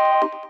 Thank you.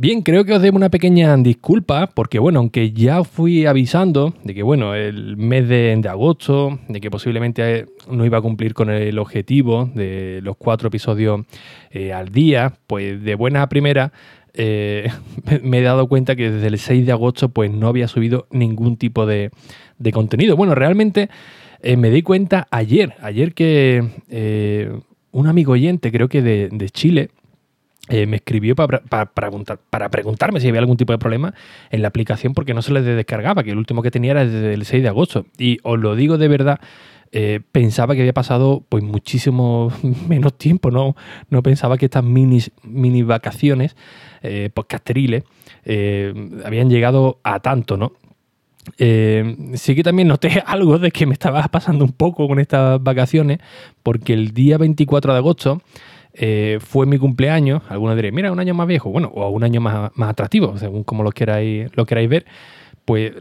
Bien, creo que os debo una pequeña disculpa, porque bueno, aunque ya fui avisando de que bueno, el mes de, agosto, de que posiblemente no iba a cumplir con el objetivo de los cuatro episodios eh, al día, pues de buena primera eh, me he dado cuenta que desde el 6 de agosto pues no había subido ningún tipo de, contenido. Bueno, realmente eh, me di cuenta ayer, ayer que un amigo oyente, creo que de Chile, eh, me escribió para, preguntar, para preguntarme si había algún tipo de problema en la aplicación porque no se le descargaba, que el último que tenía era desde el 6 de agosto. Y os lo digo de verdad, eh, pensaba que había pasado pues muchísimo menos tiempo, no, no pensaba que estas mini, mini vacaciones eh, podcastriles eh, habían llegado a tanto, ¿no? sí que también noté algo de que me estaba pasando un poco con estas vacaciones, porque el día 24 de agosto eh, fue mi cumpleaños, algunos diréis, mira, un año más viejo, bueno, o un año más, atractivo, según como lo queráis, lo queráis ver, pues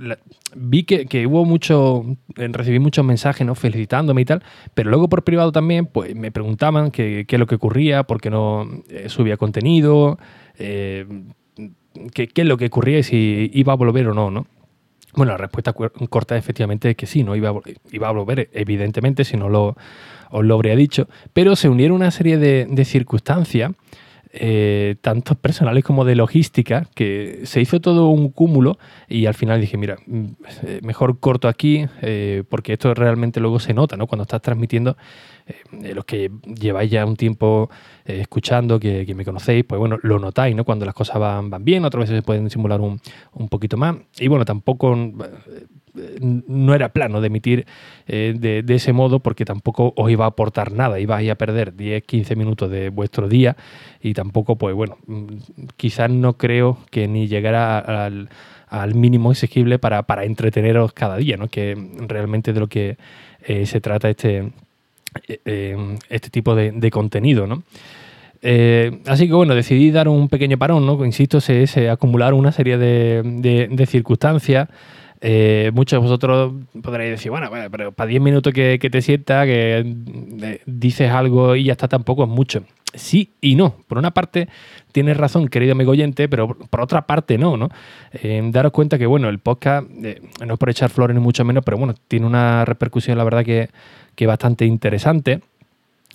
vi que, hubo mucho, recibí muchos mensajes, ¿no? Felicitándome y tal, pero luego por privado también, pues me preguntaban qué, es lo que ocurría, por qué no eh, subía contenido, eh, qué, es lo que ocurría y si iba a volver o no, ¿no? Bueno, la respuesta corta efectivamente es que sí, no iba iba a volver, evidentemente, si no lo, os lo habría dicho, pero se unieron una serie de, circunstancias, eh, tanto personales como de logística, que se hizo todo un cúmulo y al final dije, mira, mm, eh, mejor corto aquí, eh, porque esto realmente luego se nota, ¿no? Cuando estás transmitiendo, los que lleváis ya un tiempo escuchando, que, me conocéis, pues bueno, lo notáis, ¿no? Cuando las cosas van, bien, otras veces se pueden simular un, un poquito más. Y bueno, tampoco no era plano de emitir eh, de, ese modo porque tampoco os iba a aportar nada, ibais a perder 10, 15 minutos de vuestro día y tampoco, pues bueno, mm, quizás no creo que ni llegara al, mínimo exigible para, entreteneros cada día, ¿no? que realmente de lo que eh, se trata este, eh, este tipo de, contenido. ¿no? así que bueno, decidí dar un pequeño parón, ¿no? Insisto, se, se acumularon una serie de, circunstancias eh, muchos de vosotros podréis decir, bueno, pero para 10 minutos que, te sientas, que eh, dices algo y ya está, tampoco es mucho. Sí y no. Por una parte, tienes razón, querido amigo oyente, pero por otra parte no, ¿no? Eh, daros cuenta que, bueno, el podcast, no es por echar flores ni mucho menos, pero bueno, tiene una repercusión, la verdad, que, que bastante interesante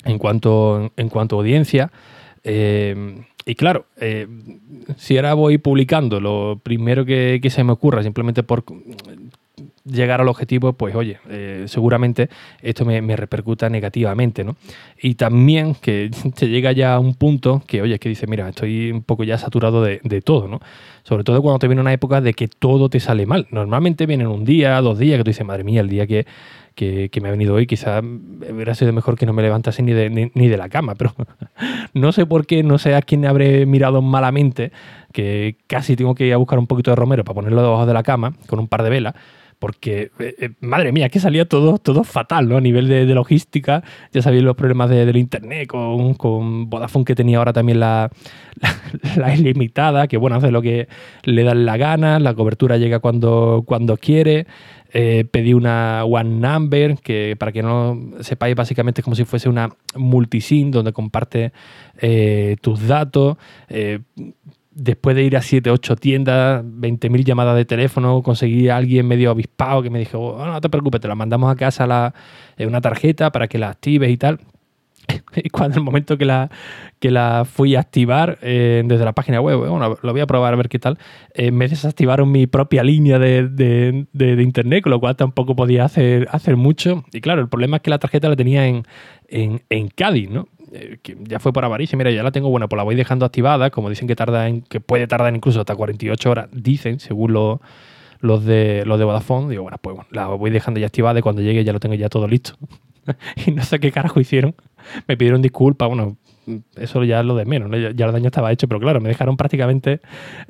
en cuanto, en cuanto a audiencia. Y claro, eh, si ahora voy publicando lo primero que, se me ocurra, simplemente por llegar al objetivo, pues oye, eh, seguramente esto me, repercuta negativamente, ¿no? Y también que te llega ya a un punto que, oye, que dice, mira, estoy un poco ya saturado de, de, todo, ¿no? Sobre todo cuando te viene una época de que todo te sale mal. Normalmente vienen un día, dos días, que tú dices, madre mía, el día que que, me ha venido hoy. Quizá hubiera sido mejor que no me levantase ni de, ni, de la cama, pero no sé por qué, no sé a quién habré mirado malamente, que casi tengo que ir a buscar un poquito de romero para ponerlo debajo de la cama con un par de velas porque, eh, eh, madre mía, que salía todo, todo fatal, ¿no? A nivel de, logística, ya sabéis los problemas de, del internet con, con, Vodafone que tenía ahora también la, la, ilimitada, que bueno, hace lo que le dan la gana, la cobertura llega cuando, cuando quiere, eh, pedí una One Number, que para que no sepáis, básicamente es como si fuese una multisim donde comparte tus datos. Eh, después de ir a 7, 8 tiendas, 20.000 llamadas de teléfono, conseguí a alguien medio avispado que me dijo, oh, no te preocupes, te la mandamos a casa la, una tarjeta para que la actives y tal. y cuando el momento que la, que la fui a activar eh, desde la página web, bueno, lo voy a probar a ver qué tal, eh, me desactivaron mi propia línea de, internet, con lo cual tampoco podía hacer, hacer mucho. Y claro, el problema es que la tarjeta la tenía en, en, Cádiz, ¿no? Eh, ya fue por avaricia, mira, ya la tengo, bueno, pues la voy dejando activada, como dicen que tarda en, que puede tardar incluso hasta 48 horas, dicen, según los de los de Vodafone, digo, bueno, pues la voy dejando ya activada y cuando llegue ya lo tengo ya todo listo. y no sé qué carajo hicieron. me pidieron disculpas, bueno, eso ya lo de menos, ya, el daño estaba hecho, pero claro, me dejaron prácticamente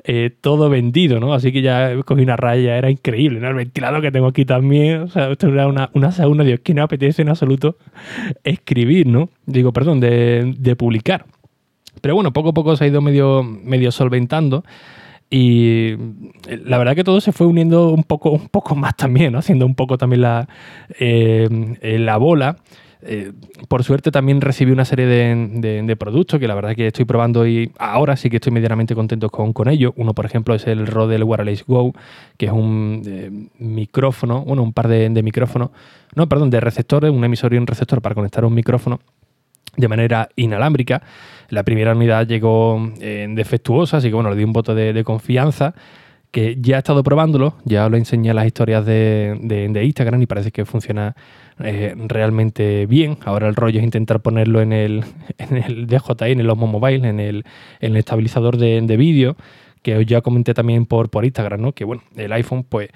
eh, todo vendido, ¿no? Así que ya cogí una raya, era increíble, ¿no? El ventilador que tengo aquí también, o sea, esto era una, una sauna, Dios, que no apetece en absoluto escribir, ¿no? Digo, perdón, de, de publicar. Pero bueno, poco a poco se ha ido medio, medio solventando. Y la verdad que todo se fue uniendo un poco, un poco más también, ¿no? haciendo un poco también la, eh, la bola. Eh, por suerte también recibí una serie de, productos que la verdad que estoy probando y ahora sí que estoy medianamente contento con, con ello. Uno, por ejemplo, es el Rode Wireless Go, que es un eh, micrófono, bueno, un par de, micrófonos, no, perdón, de receptores, un emisor y un receptor para conectar un micrófono de manera inalámbrica. La primera unidad llegó eh, defectuosa, así que bueno, le di un voto de, confianza que ya he estado probándolo, ya lo enseñé en las historias de, de, Instagram y parece que funciona eh, realmente bien. Ahora el rollo es intentar ponerlo en el, en el DJI, en el Osmo Mobile, en el, en el estabilizador de, vídeo, que ya comenté también por, por Instagram, ¿no? que bueno, el iPhone, pues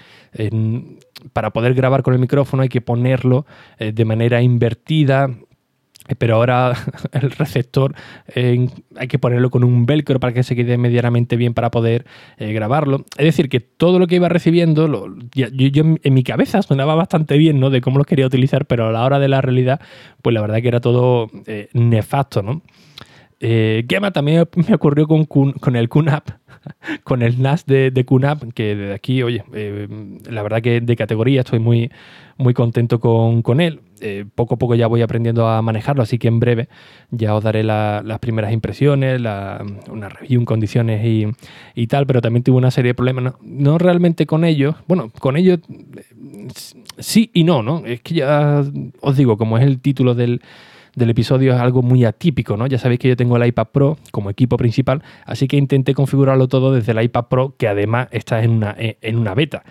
para poder grabar con el micrófono hay que ponerlo eh, de manera invertida, pero ahora el receptor hay que ponerlo con un velcro para que se quede medianamente bien para poder eh, grabarlo. Es decir, que todo lo que iba recibiendo, yo, en mi cabeza sonaba bastante bien, ¿no? De cómo lo quería utilizar, pero a la hora de la realidad, pues la verdad que era todo eh, nefasto, ¿no? Eh, también me ocurrió con, con el QNAP, con el NAS de, de QNAP, que desde aquí, oye, eh, la verdad que de categoría estoy muy, muy contento con, con él. Eh, poco a poco ya voy aprendiendo a manejarlo, así que en breve ya os daré las primeras impresiones, una review en condiciones y, y, tal, pero también tuve una serie de problemas, no, realmente con ellos, bueno, con ellos eh, sí y no, ¿no? Es que ya os digo, como es el título del, del episodio es algo muy atípico, ¿no? Ya sabéis que yo tengo el iPad Pro como equipo principal, así que intenté configurarlo todo desde el iPad Pro, que además está en una, en una beta.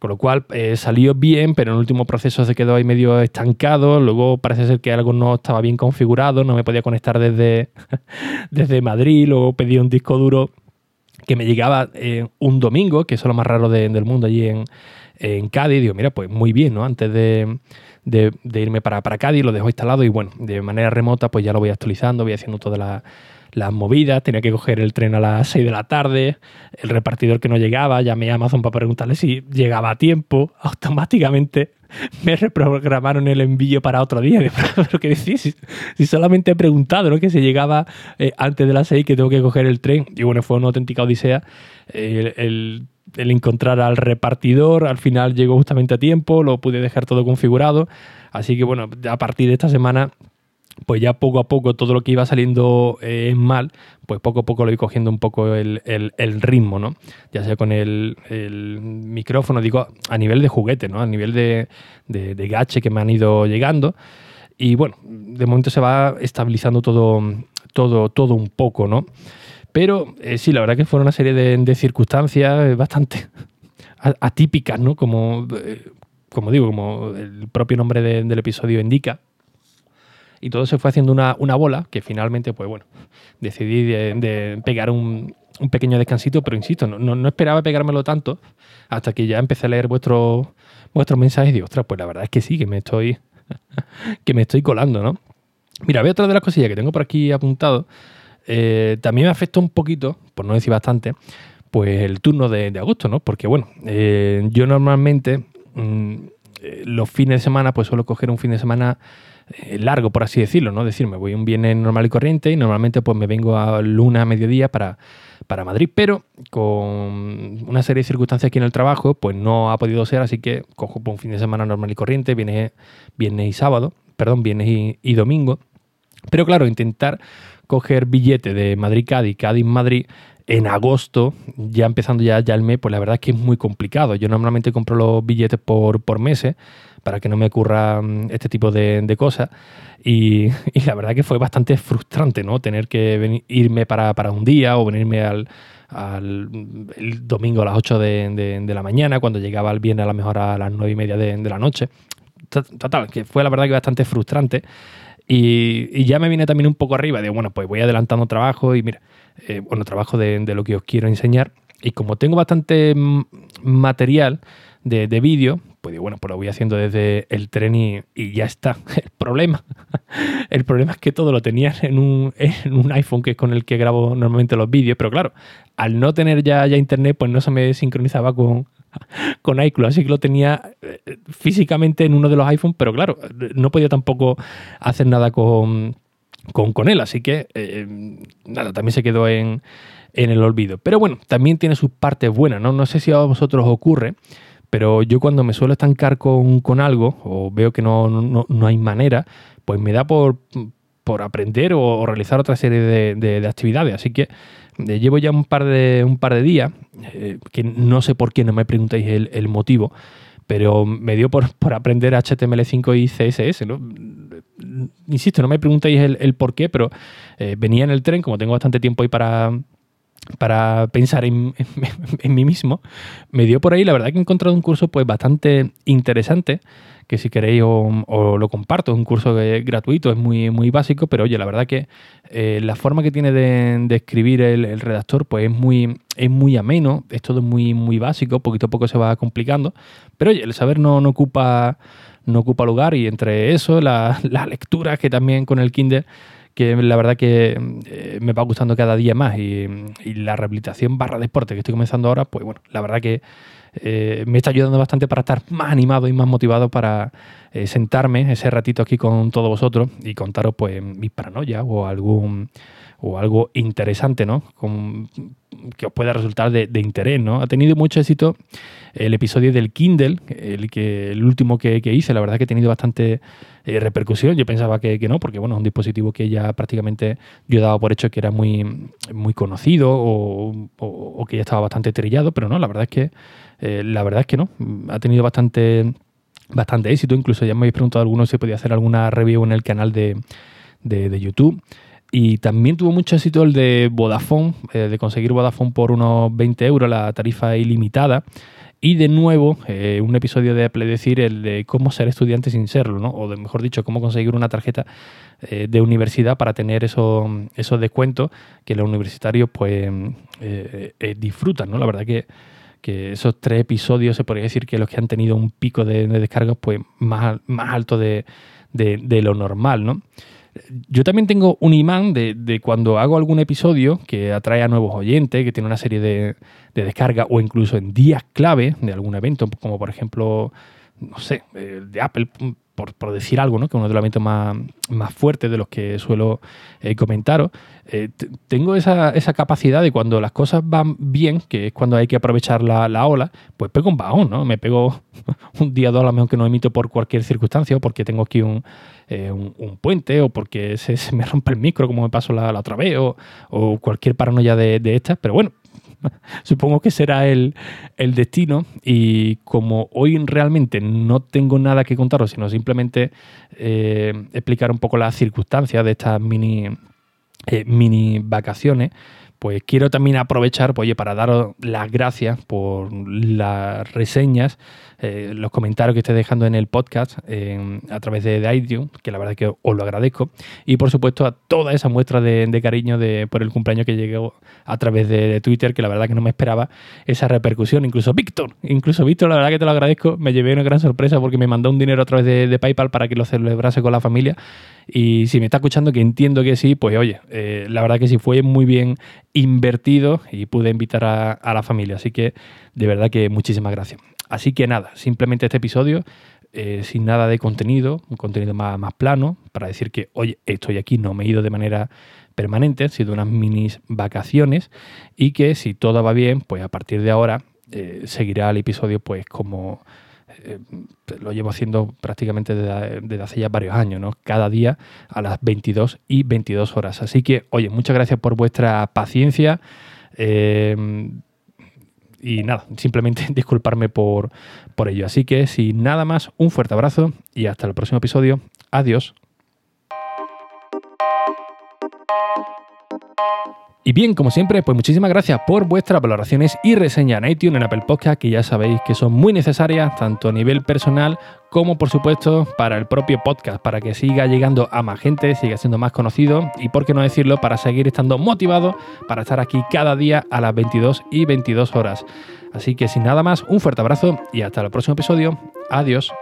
Con lo cual eh, salió bien, pero en el último proceso se quedó ahí medio estancado. Luego parece ser que algo no estaba bien configurado, no me podía conectar desde, desde Madrid. Luego pedí un disco duro que me llegaba eh, un domingo, que es lo más raro del mundo allí en, en Cádiz. Digo, mira, pues muy bien, ¿no? Antes de, de, irme para, para Cádiz, lo dejo instalado y bueno, de manera remota pues ya lo voy actualizando, voy haciendo todas las movidas, tenía que coger el tren a las 6 de la tarde, el repartidor que no llegaba, llamé a Amazon para preguntarle si llegaba a tiempo, automáticamente me reprogramaron el envío para otro día. Pero que decís, si, solamente he preguntado ¿no? que se llegaba eh, antes de las 6 que tengo que coger el tren. Y bueno, fue una auténtica odisea. el el encontrar al repartidor, al final llegó justamente a tiempo, lo pude dejar todo configurado. Así que bueno, a partir de esta semana, pues ya poco a poco todo lo que iba saliendo eh, mal, pues poco a poco lo voy cogiendo un poco el, ritmo, ¿no? Ya sea con el, micrófono, digo, a nivel de juguete, ¿no? A nivel de, de, de gache que me han ido llegando. Y bueno, de momento se va estabilizando todo, todo, todo un poco, ¿no? Pero eh, sí, la verdad que fue una serie de, circunstancias bastante atípicas, ¿no? Como, eh, como digo, como el propio nombre del episodio indica. Y todo se fue haciendo una, bola que finalmente, pues bueno, decidí de, pegar un, pequeño descansito, pero insisto, no, no, esperaba pegármelo tanto hasta que ya empecé a leer vuestros vuestros mensajes y digo, ostras, pues la verdad es que sí, que me estoy, que me estoy colando, ¿no? Mira, ve otra de las cosillas que tengo por aquí apuntado eh, también me afecta un poquito, por no decir bastante, pues el turno de, agosto, ¿no? Porque bueno, eh, yo normalmente mm, eh, los fines de semana, pues suelo coger un fin de semana largo, por así decirlo, ¿no? Decir, me voy un viernes normal y corriente y normalmente pues me vengo a luna a mediodía para, para Madrid, pero con una serie de circunstancias aquí en el trabajo, pues no ha podido ser, así que cojo pues, un fin de semana normal y corriente, viernes, viernes y sábado, perdón, viernes y domingo. Pero claro, intentar coger billete de Madrid-Cádiz, Cádiz-Madrid en agosto, ya empezando ya, el mes, pues la verdad es que es muy complicado. Yo normalmente compro los billetes por, por meses para que no me ocurra mm, este tipo de, cosas. Y, la verdad que fue bastante frustrante, ¿no? Tener que irme para, un día o venirme al, el domingo a las 8 de, la mañana, cuando llegaba el viernes a lo mejor a las 9 y media de, la noche. Total, que fue la verdad que bastante frustrante. Y, ya me viene también un poco arriba de, bueno, pues voy adelantando trabajo y mira, eh, bueno, trabajo de, lo que os quiero enseñar. Y como tengo bastante material de, vídeo, pues bueno, pues lo voy haciendo desde el tren y, ya está. El problema el problema es que todo lo tenía en un, en un, iPhone, que es con el que grabo normalmente los vídeos, pero claro, al no tener ya, ya internet, pues no se me sincronizaba con, con iCloud, así que lo tenía eh, físicamente en uno de los iPhones, pero claro, no podía tampoco hacer nada con, con, él, así que eh, nada, también se quedó en, en, el olvido. Pero bueno, también tiene sus partes buenas, ¿no? No sé si a vosotros os ocurre, pero yo cuando me suelo estancar con, con algo o veo que no, no, no, hay manera, pues me da por, por aprender o, realizar otra serie de, de, de actividades, así que llevo ya un par de, un par de días, eh, que no sé por qué, no me preguntéis el, motivo, pero me dio por, aprender HTML5 y CSS. ¿no? Insisto, no me preguntéis el, por qué, pero eh, venía en el tren, como tengo bastante tiempo ahí para, para pensar en, mí mismo, me dio por ahí, la verdad que he encontrado un curso pues bastante interesante que si queréis os, lo comparto. Es un curso gratuito, es muy, muy básico, pero oye, la verdad que eh, la forma que tiene de, escribir el, redactor pues es muy, es muy ameno, es todo muy, muy básico, poquito a poco se va complicando, pero oye, el saber no, no ocupa no ocupa lugar. Y entre eso, las la lecturas que también con el Kindle que la verdad que eh, me va gustando cada día más y, y, la rehabilitación barra deporte que estoy comenzando ahora, pues bueno, la verdad que eh, me está ayudando bastante para estar más animado y más motivado para eh, sentarme ese ratito aquí con todos vosotros y contaros pues mis paranoias o algún o algo interesante, ¿no? que os pueda resultar de, interés, ¿no? Ha tenido mucho éxito el episodio del Kindle, el, que, el último que, hice, la verdad que ha tenido bastante eh, repercusión. Yo pensaba que, no, porque bueno, es un dispositivo que ya prácticamente yo daba por hecho que era muy, muy conocido o que ya estaba bastante trillado, pero no, la verdad es que eh, la verdad es que no, ha tenido bastante, bastante éxito. Incluso ya me habéis preguntado algunos si podía hacer alguna review en el canal de, YouTube. Y también tuvo mucho éxito el de Vodafone, eh, de conseguir Vodafone por unos 20 euros, la tarifa ilimitada. Y de nuevo, eh, un episodio de Apple decir el de cómo ser estudiante sin serlo, ¿no? O de, mejor dicho, cómo conseguir una tarjeta de universidad para tener esos, esos descuentos que los universitarios pues disfrutan, ¿no? La verdad que que esos tres episodios se podría decir que los que han tenido un pico de, descargas pues más, más alto de, lo normal, ¿no? Yo también tengo un imán de, cuando hago algún episodio que atrae a nuevos oyentes, que tiene una serie de, de descargas o incluso en días clave de algún evento, como por ejemplo, no sé, de Apple, por, decir algo, ¿no? que es uno de los eventos más, más fuertes de los que suelo eh, comentaros, eh, tengo esa, capacidad de cuando las cosas van bien, que es cuando hay que aprovechar la, ola, pues pego un bajón, ¿no? Me pego un día dos a lo mejor que no emito por cualquier circunstancia, o porque tengo aquí un, eh, puente, o porque se, me rompe el micro, como me pasó la, otra vez, o, cualquier paranoia de estas, pero bueno, supongo que será el, destino y como hoy realmente no tengo nada que contaros, sino simplemente eh, explicar un poco las circunstancias de estas mini, eh, mini vacaciones, pues quiero también aprovechar pues, para daros las gracias por las reseñas, eh, los comentarios que esté dejando en el podcast a través de, iTunes, que la verdad que os lo agradezco, y por supuesto a toda esa muestra de, cariño de, por el cumpleaños que llegó a través de, Twitter, que la verdad que no me esperaba esa repercusión. Incluso Víctor, incluso Víctor, la verdad que te lo agradezco, me llevé una gran sorpresa porque me mandó un dinero a través de, PayPal para que lo celebrase con la familia. Y si me está escuchando, que entiendo que sí, pues oye, eh, la verdad que sí fue muy bien invertido y pude invitar a, la familia. Así que de verdad que muchísimas gracias. Así que nada, simplemente este episodio eh, sin nada de contenido, un contenido más, plano, para decir que, oye, estoy aquí, no me he ido de manera permanente, han sido unas mini vacaciones y que si todo va bien, pues a partir de ahora eh, seguirá el episodio pues como eh, lo llevo haciendo prácticamente desde, hace ya varios años, ¿no? Cada día a las 22 y 22 horas. Así que, oye, muchas gracias por vuestra paciencia. Eh, y nada, simplemente disculparme por, por ello. Así que, sin nada más, un fuerte abrazo y hasta el próximo episodio. Adiós. Y bien, como siempre, pues muchísimas gracias por vuestras valoraciones y reseñas en iTunes, en Apple Podcast, que ya sabéis que son muy necesarias, tanto a nivel personal como, por supuesto, para el propio podcast, para que siga llegando a más gente, siga siendo más conocido y, por qué no decirlo, para seguir estando motivado para estar aquí cada día a las 22 y 22 horas. Así que sin nada más, un fuerte abrazo y hasta el próximo episodio. Adiós.